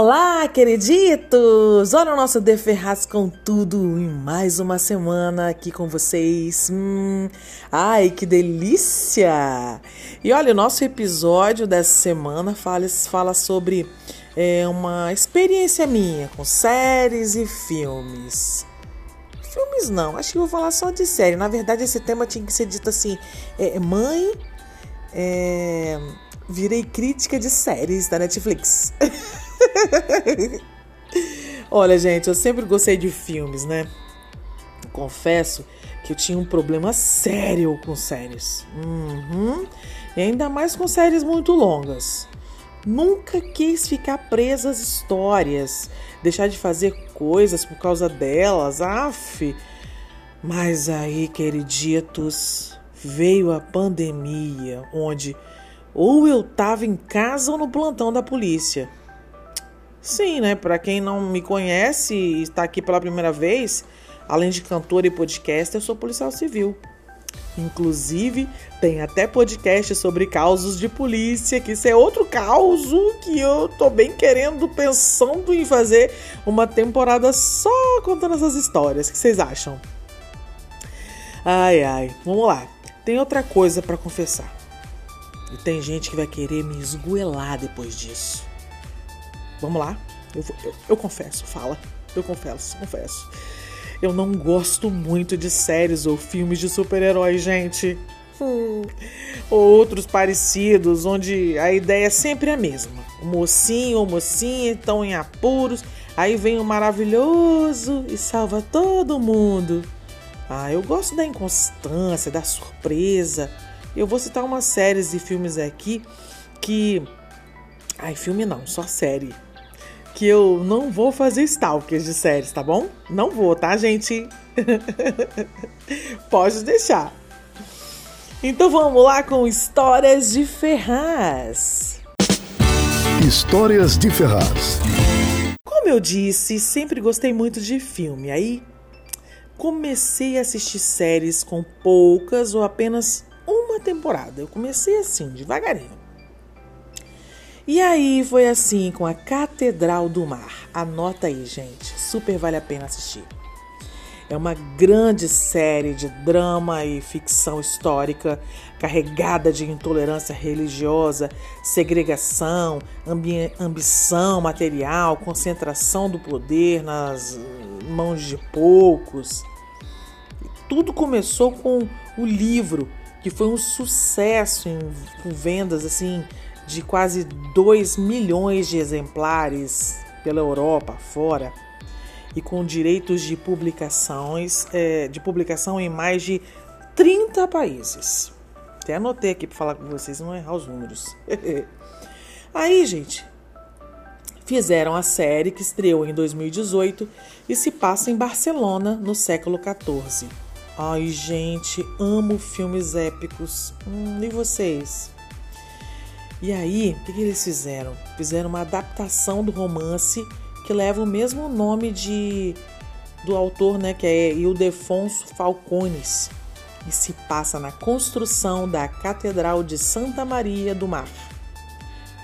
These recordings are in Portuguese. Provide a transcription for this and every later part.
Olá, queriditos! Olha o nosso De Ferraz com tudo em mais uma semana aqui com vocês. Hum, ai, que delícia! E olha, o nosso episódio dessa semana fala, fala sobre é, uma experiência minha com séries e filmes. Filmes não, acho que vou falar só de série. Na verdade, esse tema tinha que ser dito assim: é, mãe, é, virei crítica de séries da Netflix. Olha, gente, eu sempre gostei de filmes, né? Confesso que eu tinha um problema sério com séries. Uhum. E ainda mais com séries muito longas. Nunca quis ficar presa às histórias, deixar de fazer coisas por causa delas, af. Mas aí, queriditos, veio a pandemia, onde ou eu tava em casa ou no plantão da polícia. Sim, né? Para quem não me conhece e está aqui pela primeira vez, além de cantora e podcast, eu sou policial civil. Inclusive, tem até podcast sobre causos de polícia, que isso é outro caos que eu tô bem querendo, pensando em fazer uma temporada só contando essas histórias. O que vocês acham? Ai, ai, vamos lá. Tem outra coisa para confessar. E tem gente que vai querer me esgoelar depois disso. Vamos lá? Eu, eu, eu confesso, fala. Eu confesso, confesso. Eu não gosto muito de séries ou filmes de super-heróis, gente. Hum. Outros parecidos, onde a ideia é sempre a mesma. O mocinho ou mocinha estão em apuros, aí vem o maravilhoso e salva todo mundo. Ah, eu gosto da inconstância, da surpresa. Eu vou citar umas séries e filmes aqui que. Ai, filme não, só série que eu não vou fazer stalkers de séries, tá bom? Não vou, tá, gente? Pode deixar. Então vamos lá com Histórias de Ferraz. Histórias de Ferraz. Como eu disse, sempre gostei muito de filme. Aí comecei a assistir séries com poucas ou apenas uma temporada. Eu comecei assim, devagarinho. E aí foi assim com a Catedral do Mar. Anota aí, gente. Super vale a pena assistir. É uma grande série de drama e ficção histórica carregada de intolerância religiosa, segregação, ambição material, concentração do poder nas mãos de poucos. Tudo começou com o livro, que foi um sucesso em, com vendas assim de quase 2 milhões de exemplares pela Europa fora e com direitos de publicações é, de publicação em mais de 30 países. Até anotei aqui para falar com vocês, não errar os números. Aí, gente, fizeram a série que estreou em 2018 e se passa em Barcelona no século 14. Ai, gente, amo filmes épicos. Hum, e vocês? E aí, o que, que eles fizeram? Fizeram uma adaptação do romance que leva o mesmo nome de do autor, né, que é Ildefonso Falcones, e se passa na construção da Catedral de Santa Maria do Mar.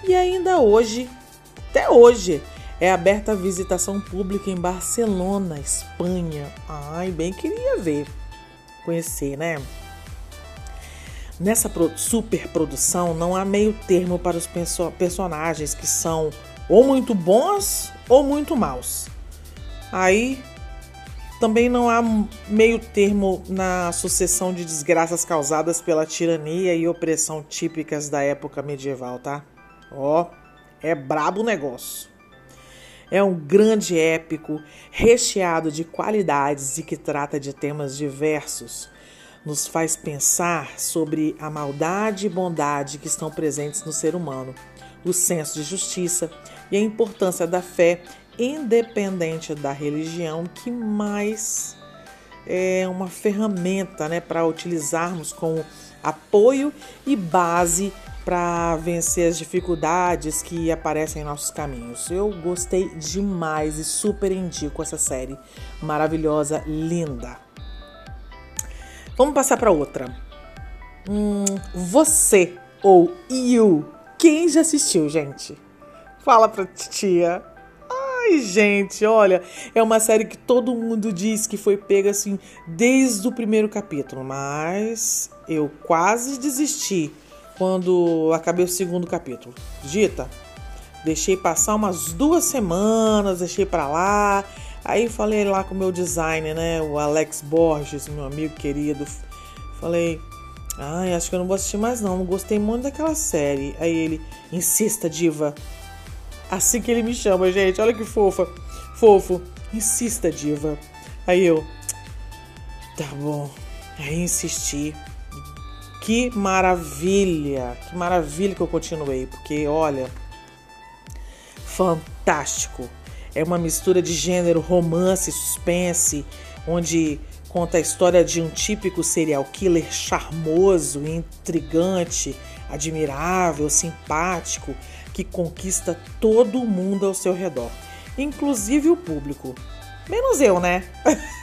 E ainda hoje, até hoje, é aberta a visitação pública em Barcelona, Espanha. Ai, bem queria ver, conhecer, né? Nessa superprodução não há meio termo para os perso personagens que são ou muito bons ou muito maus. Aí também não há meio termo na sucessão de desgraças causadas pela tirania e opressão típicas da época medieval, tá? Ó, é brabo o negócio. É um grande épico recheado de qualidades e que trata de temas diversos nos faz pensar sobre a maldade e bondade que estão presentes no ser humano, o senso de justiça e a importância da fé independente da religião, que mais é uma ferramenta né, para utilizarmos como apoio e base para vencer as dificuldades que aparecem em nossos caminhos. Eu gostei demais e super indico essa série maravilhosa, linda. Vamos passar para outra. Hum, você ou you, quem já assistiu, gente? Fala pra tia. Ai, gente, olha, é uma série que todo mundo diz que foi pega assim desde o primeiro capítulo, mas eu quase desisti quando acabei o segundo capítulo. Dita, deixei passar umas duas semanas, deixei para lá. Aí falei lá com o meu designer, né, o Alex Borges, meu amigo querido. Falei, ai, acho que eu não vou assistir mais não, não gostei muito daquela série. Aí ele, insista, diva. Assim que ele me chama, gente, olha que fofa. Fofo, insista, diva. Aí eu, tá bom. Aí insisti. Que maravilha, que maravilha que eu continuei, porque olha, fantástico. É uma mistura de gênero romance, suspense, onde conta a história de um típico serial killer charmoso, intrigante, admirável, simpático, que conquista todo mundo ao seu redor, inclusive o público. Menos eu, né?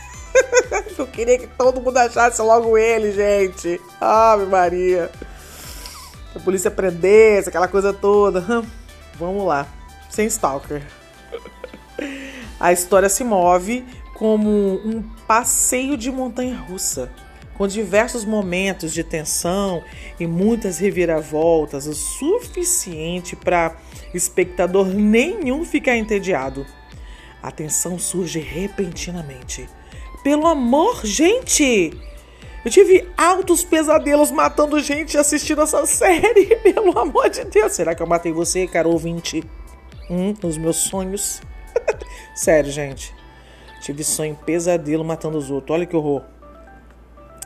Eu queria que todo mundo achasse logo ele, gente. Ave Maria. A polícia prendesse, aquela coisa toda. Vamos lá. Sem stalker. A história se move como um passeio de montanha russa, com diversos momentos de tensão e muitas reviravoltas, o suficiente para espectador nenhum ficar entediado. A tensão surge repentinamente pelo amor, gente! Eu tive altos pesadelos matando gente assistindo essa série, pelo amor de Deus. Será que eu matei você, cara ouvinte? Hum, nos meus sonhos? Sério, gente. Tive sonho pesadelo matando os outros. Olha que horror.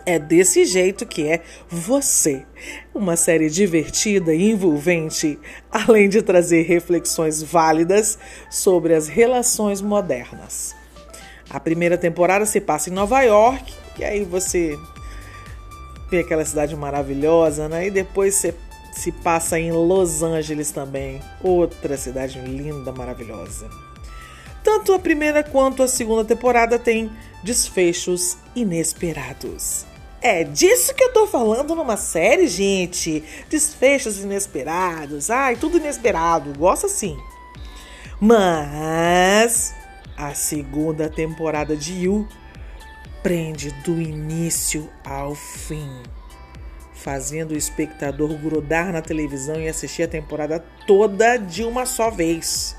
É desse jeito que é Você. Uma série divertida e envolvente, além de trazer reflexões válidas sobre as relações modernas. A primeira temporada se passa em Nova York, e aí você vê aquela cidade maravilhosa, né? E depois você se passa em Los Angeles também, outra cidade linda, maravilhosa. Tanto a primeira quanto a segunda temporada tem desfechos inesperados. É disso que eu tô falando numa série, gente. Desfechos inesperados. Ai, tudo inesperado. Gosto assim. Mas a segunda temporada de You prende do início ao fim, fazendo o espectador grudar na televisão e assistir a temporada toda de uma só vez.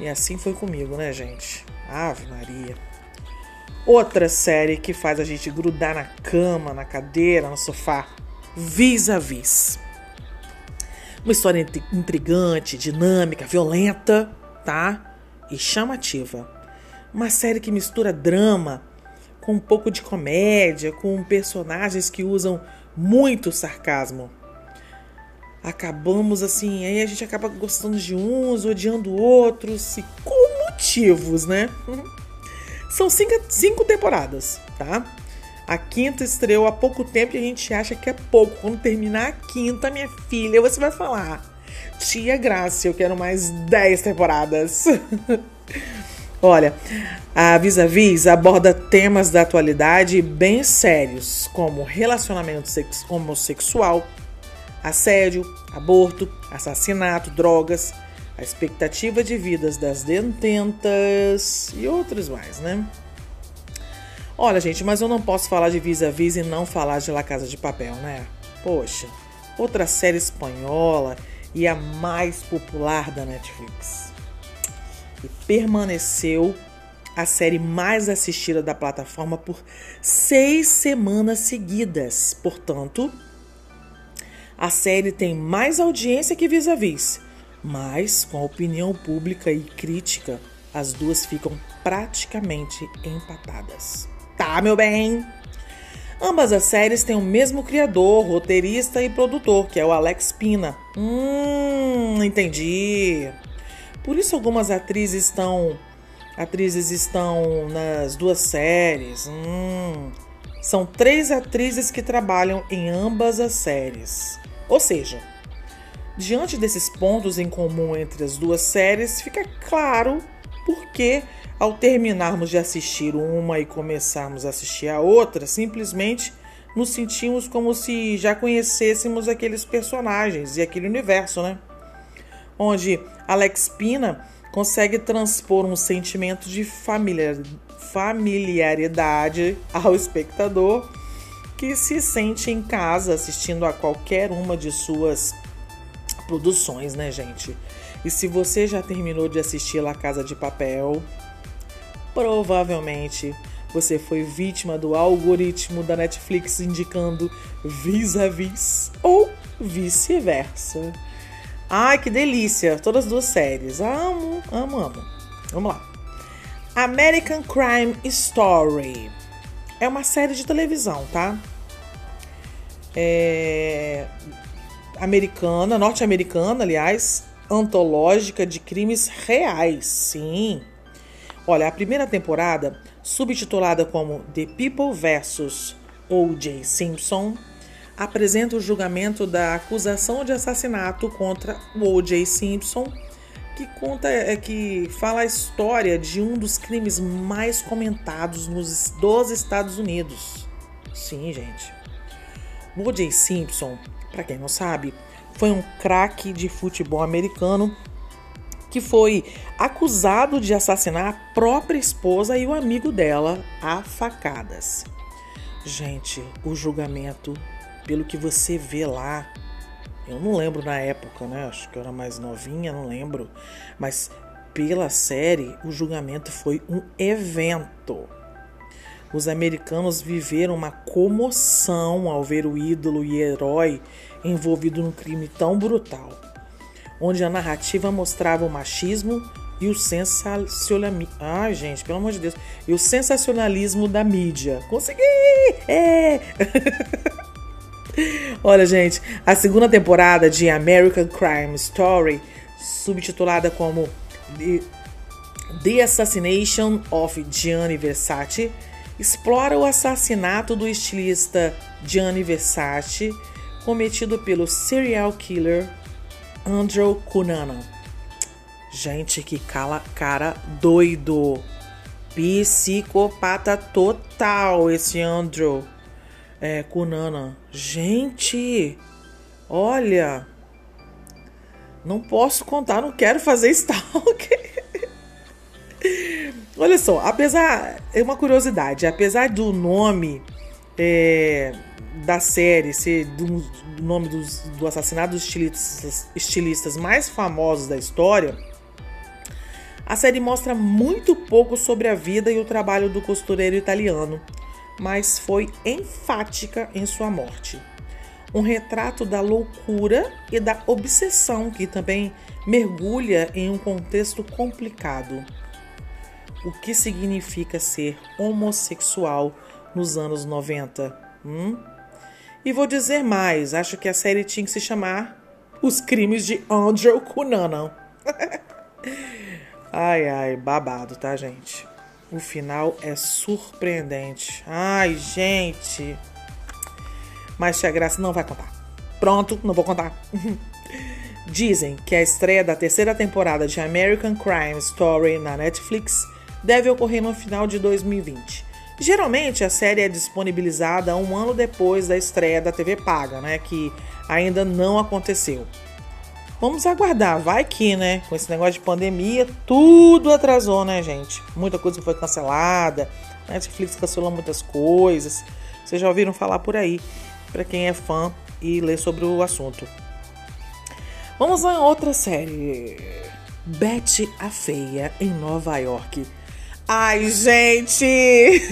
E assim foi comigo, né, gente? Ave Maria. Outra série que faz a gente grudar na cama, na cadeira, no sofá. Vis a Vis. Uma história intrigante, dinâmica, violenta, tá? e chamativa. Uma série que mistura drama com um pouco de comédia, com personagens que usam muito sarcasmo. Acabamos assim, aí a gente acaba gostando de uns, odiando outros, e com motivos, né? São cinco, cinco temporadas, tá? A quinta estreou há pouco tempo e a gente acha que é pouco. Quando terminar a quinta, minha filha, você vai falar: Tia Graça, eu quero mais 10 temporadas. Olha, a Vis a Vis aborda temas da atualidade bem sérios, como relacionamento homossexual, assédio, aborto, assassinato, drogas, a expectativa de vidas das detentas e outros mais, né? Olha, gente, mas eu não posso falar de Vis a Vis e não falar de La Casa de Papel, né? Poxa, outra série espanhola e a mais popular da Netflix. E permaneceu a série mais assistida da plataforma por seis semanas seguidas. Portanto, a série tem mais audiência que Vis-a-Vis, mas com a opinião pública e crítica, as duas ficam praticamente empatadas. Tá, meu bem? Ambas as séries têm o mesmo criador, roteirista e produtor, que é o Alex Pina. Hum, entendi. Por isso algumas atrizes estão atrizes estão nas duas séries. Hum, são três atrizes que trabalham em ambas as séries. Ou seja, diante desses pontos em comum entre as duas séries, fica claro por que, ao terminarmos de assistir uma e começarmos a assistir a outra, simplesmente nos sentimos como se já conhecêssemos aqueles personagens e aquele universo, né? Onde Alex Pina consegue transpor um sentimento de familiaridade ao espectador que se sente em casa assistindo a qualquer uma de suas produções, né, gente? E se você já terminou de assistir La Casa de Papel, provavelmente você foi vítima do algoritmo da Netflix indicando vis-a-vis -vis, ou vice-versa. Ai, que delícia! Todas as duas séries. Amo, amo, amo. Vamos lá. American Crime Story. É uma série de televisão, tá? É... Americana, norte-americana, aliás, antológica de crimes reais. Sim. Olha, a primeira temporada, subtitulada como The People vs. O.J. Simpson, apresenta o julgamento da acusação de assassinato contra O.J. Simpson, que conta é que fala a história de um dos crimes mais comentados nos dos Estados Unidos. Sim, gente. O.J. Simpson, para quem não sabe, foi um craque de futebol americano que foi acusado de assassinar a própria esposa e o amigo dela a facadas. Gente, o julgamento pelo que você vê lá. Eu não lembro na época, né? Acho que eu era mais novinha, não lembro. Mas pela série, o julgamento foi um evento. Os americanos viveram uma comoção ao ver o ídolo e herói envolvido num crime tão brutal, onde a narrativa mostrava o machismo e o sensacionalismo. Ai, gente, pelo amor de Deus. E o sensacionalismo da mídia. Consegui! É! Olha, gente, a segunda temporada de American Crime Story, subtitulada como The, Assassination of Gianni Versace, explora o assassinato do estilista Gianni Versace cometido pelo serial killer Andrew Cunanan. Gente, que cala, cara doido. Psicopata total esse Andrew é. Gente, olha, não posso contar, não quero fazer stalker. olha só, apesar, é uma curiosidade, apesar do nome é, da série ser do, do nome dos, do assassinato dos estilistas, estilistas mais famosos da história, a série mostra muito pouco sobre a vida e o trabalho do costureiro italiano mas foi enfática em sua morte. Um retrato da loucura e da obsessão que também mergulha em um contexto complicado. O que significa ser homossexual nos anos 90? Hum? E vou dizer mais, acho que a série tinha que se chamar Os Crimes de Andrew Cunanan. ai, ai, babado, tá, gente? O final é surpreendente. Ai, gente. Mas Tia Graça não vai contar. Pronto, não vou contar. Dizem que a estreia da terceira temporada de American Crime Story na Netflix deve ocorrer no final de 2020. Geralmente a série é disponibilizada um ano depois da estreia da TV paga, né? Que ainda não aconteceu. Vamos aguardar, vai que, né? Com esse negócio de pandemia, tudo atrasou, né, gente? Muita coisa foi cancelada, Netflix cancelou muitas coisas. Vocês já ouviram falar por aí, para quem é fã e lê sobre o assunto. Vamos a outra série. Betty a Feia em Nova York. Ai, gente!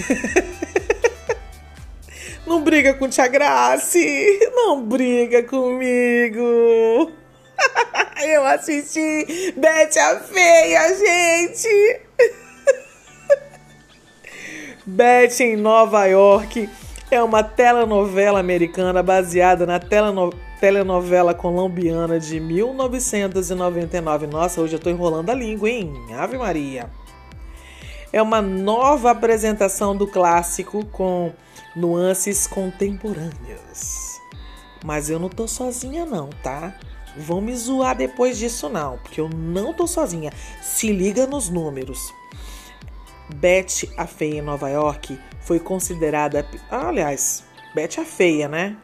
Não briga com Tia Grace! Não briga comigo! Eu assisti Bete a Feia, gente! Bete em Nova York é uma telenovela americana baseada na, teleno... telenovela colombiana de 1999. Nossa, hoje eu tô enrolando a língua, hein? Ave Maria. É uma nova apresentação do clássico com nuances contemporâneas. Mas eu não tô sozinha não, tá? Vão me zoar depois disso não, porque eu não tô sozinha. Se liga nos números. Betty a Feia em Nova York foi considerada, aliás, Betty a Feia, né?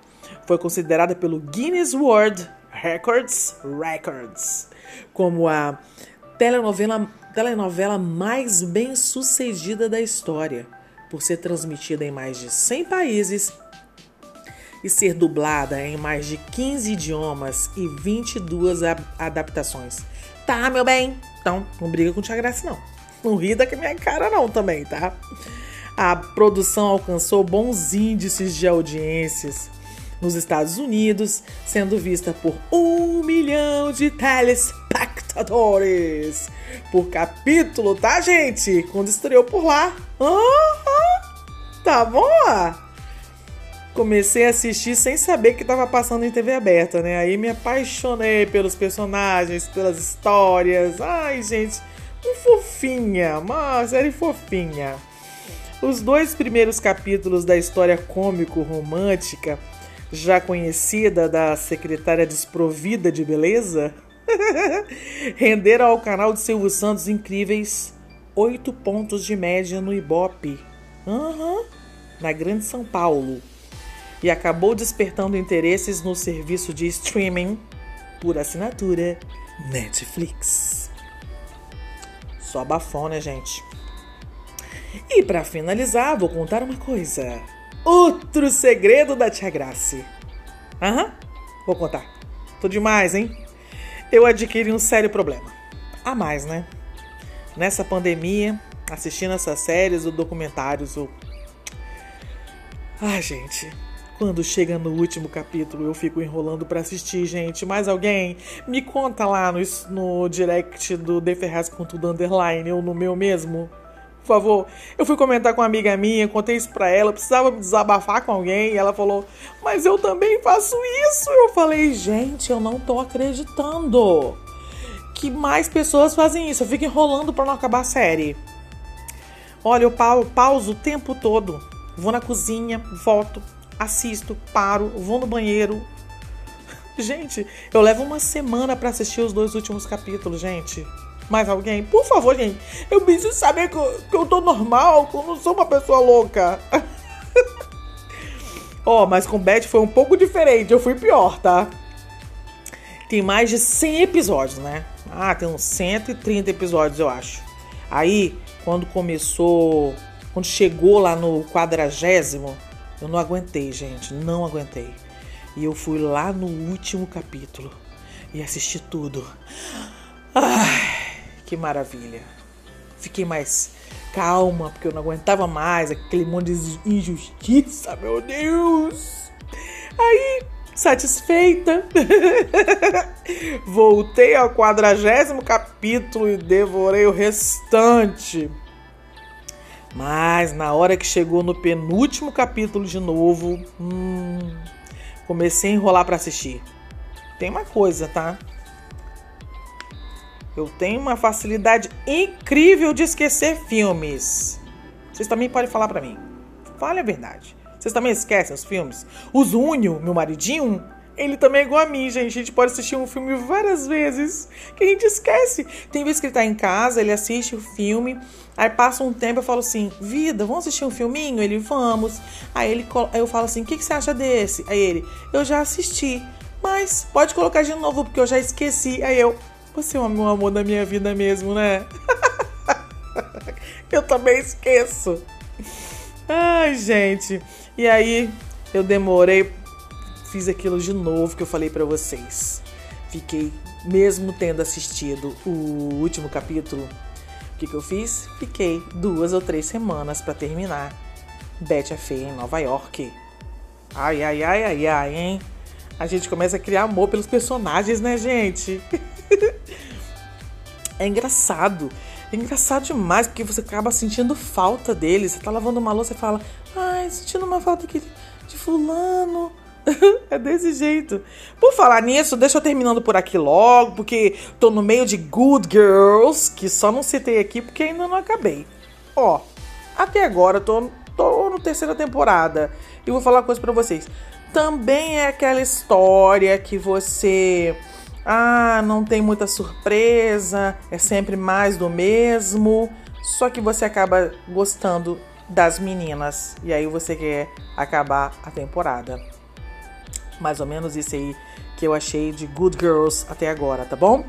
Foi considerada pelo Guinness World Records Records como a telenovela, telenovela mais bem sucedida da história, por ser transmitida em mais de 100 países e ser dublada em mais de 15 idiomas e 22 adaptações. Tá, meu bem? Então, não briga com Tia Graça, não. Não ri da minha cara, não, também, tá? A produção alcançou bons índices de audiências nos Estados Unidos, sendo vista por um milhão de telespectadores por capítulo, tá, gente? Quando estreou por lá. Uhum. Tá bom? Comecei a assistir sem saber que estava passando em TV aberta, né? Aí me apaixonei pelos personagens, pelas histórias. Ai, gente, um fofinha, uma série fofinha. Os dois primeiros capítulos da história cômico-romântica já conhecida da secretária desprovida de beleza, renderam ao canal de Silvio Santos incríveis 8 pontos de média no Ibope, uhum, na Grande São Paulo, e acabou despertando interesses no serviço de streaming por assinatura Netflix. Só bafão, né, gente? E para finalizar, vou contar uma coisa. Outro segredo da Tia Grace. Aham, vou contar. Tô demais, hein? Eu adquiri um sério problema. A mais, né? Nessa pandemia, assistindo essas séries ou documentários ou. Ai, gente. Quando chega no último capítulo, eu fico enrolando para assistir, gente. Mais alguém? Me conta lá no, no direct do The Ferraz com tudo underline ou no meu mesmo por favor. Eu fui comentar com uma amiga minha, contei isso pra ela, precisava me desabafar com alguém, e ela falou, mas eu também faço isso. Eu falei, gente, eu não tô acreditando que mais pessoas fazem isso. Eu fico enrolando pra não acabar a série. Olha, eu pauso o tempo todo. Vou na cozinha, volto, assisto, paro, vou no banheiro. Gente, eu levo uma semana para assistir os dois últimos capítulos, gente. Mais alguém? Por favor, gente. Eu preciso saber que eu, que eu tô normal, que eu não sou uma pessoa louca. Ó, oh, mas com Beth foi um pouco diferente. Eu fui pior, tá? Tem mais de 100 episódios, né? Ah, tem uns 130 episódios, eu acho. Aí, quando começou, quando chegou lá no quadragésimo, eu não aguentei, gente, não aguentei. E eu fui lá no último capítulo e assisti tudo. Ai, que maravilha. Fiquei mais calma, porque eu não aguentava mais aquele monte de injustiça, meu Deus. Aí, satisfeita, voltei ao quadragésimo capítulo e devorei o restante. Mas na hora que chegou no penúltimo capítulo de novo, hum, comecei a enrolar para assistir. Tem uma coisa, tá? Eu tenho uma facilidade incrível de esquecer filmes. Vocês também podem falar para mim. Fale a verdade. Vocês também esquecem os filmes? O Zúnio, meu maridinho, ele também é igual a mim, gente. A gente pode assistir um filme várias vezes que a gente esquece. Tem vezes que ele tá em casa, ele assiste o filme, aí passa um tempo eu falo assim: Vida, vamos assistir um filminho? Ele, vamos. Aí, ele, eu falo assim: O que, que você acha desse? Aí ele, eu já assisti, mas pode colocar de novo porque eu já esqueci. Aí eu, você é o amor da minha vida mesmo, né? eu também esqueço. Ai, gente. E aí, eu demorei, fiz aquilo de novo que eu falei para vocês. Fiquei, mesmo tendo assistido o último capítulo, o que, que eu fiz? Fiquei duas ou três semanas para terminar. Betty a Feia em Nova York. Ai, ai, ai, ai, ai, hein? A gente começa a criar amor pelos personagens, né, gente? é engraçado. É engraçado demais, porque você acaba sentindo falta deles. Você tá lavando uma louça e fala, ai, sentindo uma falta aqui de fulano. é desse jeito. Por falar nisso, deixa eu terminando por aqui logo, porque tô no meio de Good Girls, que só não citei aqui porque ainda não acabei. Ó, até agora tô, tô na terceira temporada e vou falar uma coisa pra vocês. Também é aquela história que você. Ah, não tem muita surpresa, é sempre mais do mesmo. Só que você acaba gostando das meninas. E aí você quer acabar a temporada. Mais ou menos isso aí que eu achei de Good Girls até agora, tá bom?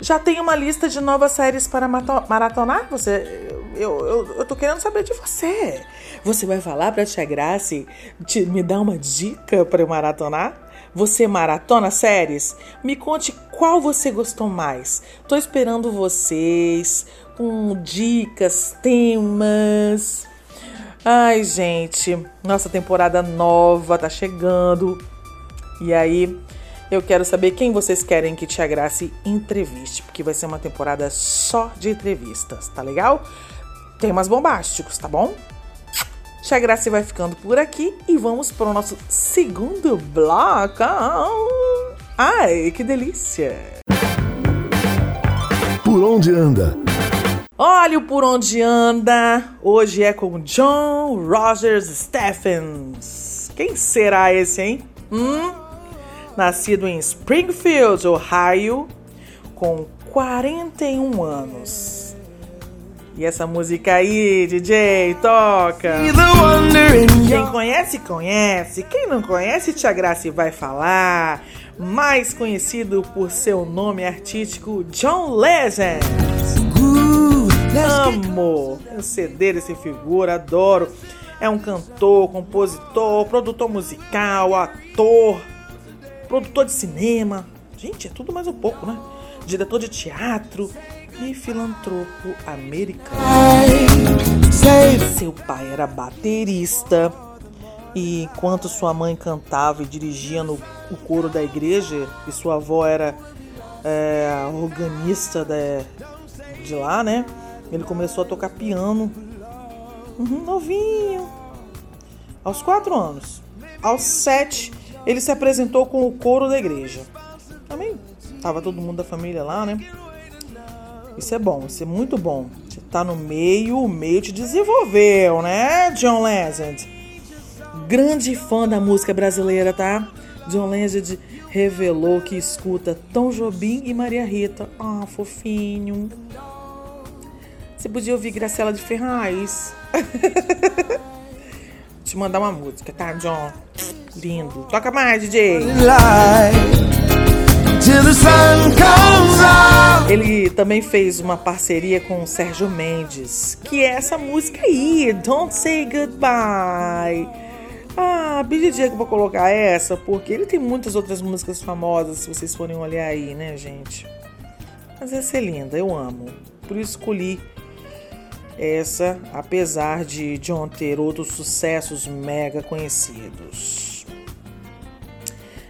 Já tem uma lista de novas séries para maratonar? Você, eu, eu, eu tô querendo saber de você. Você vai falar pra Tia Grace te, me dar uma dica para eu maratonar? Você maratona séries? Me conte qual você gostou mais. Tô esperando vocês com dicas, temas. Ai, gente, nossa temporada nova tá chegando. E aí, eu quero saber quem vocês querem que Tia Grace entreviste, porque vai ser uma temporada só de entrevistas, tá legal? Temas bombásticos, tá bom? Tia Grace vai ficando por aqui e vamos para o nosso segundo bloco. Ai, que delícia! Por onde anda? Olha o Por Onde Anda! Hoje é com John Rogers Stephens. Quem será esse, hein? Hum? Nascido em Springfield, Ohio, com 41 anos. E essa música aí, DJ, toca! Quem conhece, conhece. Quem não conhece, Tia Grace vai falar. Mais conhecido por seu nome artístico, John Legend. Amo o CD desse figura, adoro. É um cantor, compositor, produtor musical, ator, produtor de cinema. Gente, é tudo mais um pouco, né? Diretor de teatro e filantropo americano. Seu pai era baterista e enquanto sua mãe cantava e dirigia no o coro da igreja e sua avó era é, organista de, de lá, né? Ele começou a tocar piano, uhum, novinho, aos quatro anos. Aos sete, ele se apresentou com o coro da igreja. Também tava todo mundo da família lá, né? Isso é bom, isso é muito bom. Você tá no meio, o meio te desenvolveu, né, John Legend? Grande fã da música brasileira, tá? John Legend revelou que escuta Tom Jobim e Maria Rita. Ah, fofinho. Você podia ouvir Graciela de Ferraz. Te mandar uma música, tá, John? Lindo. Toca mais, DJ. Ele também fez uma parceria com o Sérgio Mendes, que é essa música aí, Don't Say Goodbye. Ah, que eu vou colocar essa, porque ele tem muitas outras músicas famosas, se vocês forem olhar aí, né, gente? Mas essa é linda, eu amo. Por isso escolhi essa, apesar de John ter outros sucessos mega conhecidos.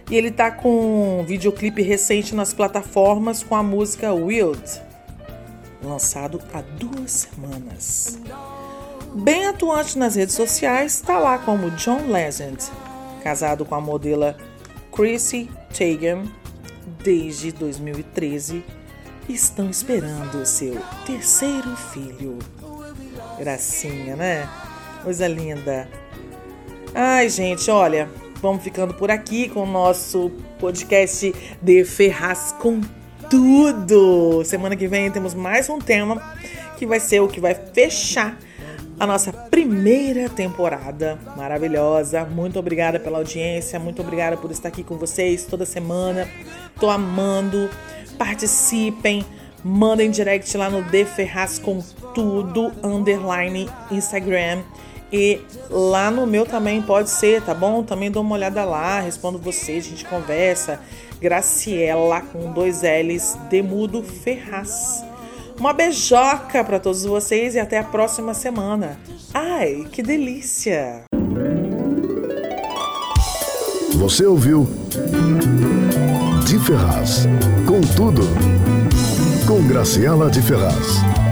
E ele tá com um videoclipe recente nas plataformas com a música Wild, lançado há duas semanas. Bem atuante nas redes sociais, está lá como John Legend, casado com a modelo Chrissy Teigen desde 2013 estão esperando seu terceiro filho. Gracinha, né? Coisa linda. Ai, gente, olha, vamos ficando por aqui com o nosso podcast de Ferraz com tudo. Semana que vem temos mais um tema que vai ser o que vai fechar a nossa primeira temporada maravilhosa. Muito obrigada pela audiência, muito obrigada por estar aqui com vocês toda semana. Tô amando. Participem mandem direct lá no De Ferraz com tudo, underline Instagram. E lá no meu também pode ser, tá bom? Também dou uma olhada lá, respondo vocês, a gente conversa. Graciela com dois L's, Demudo Ferraz. Uma beijoca para todos vocês e até a próxima semana. Ai, que delícia! Você ouviu De Ferraz, com tudo com Graciela de Ferraz.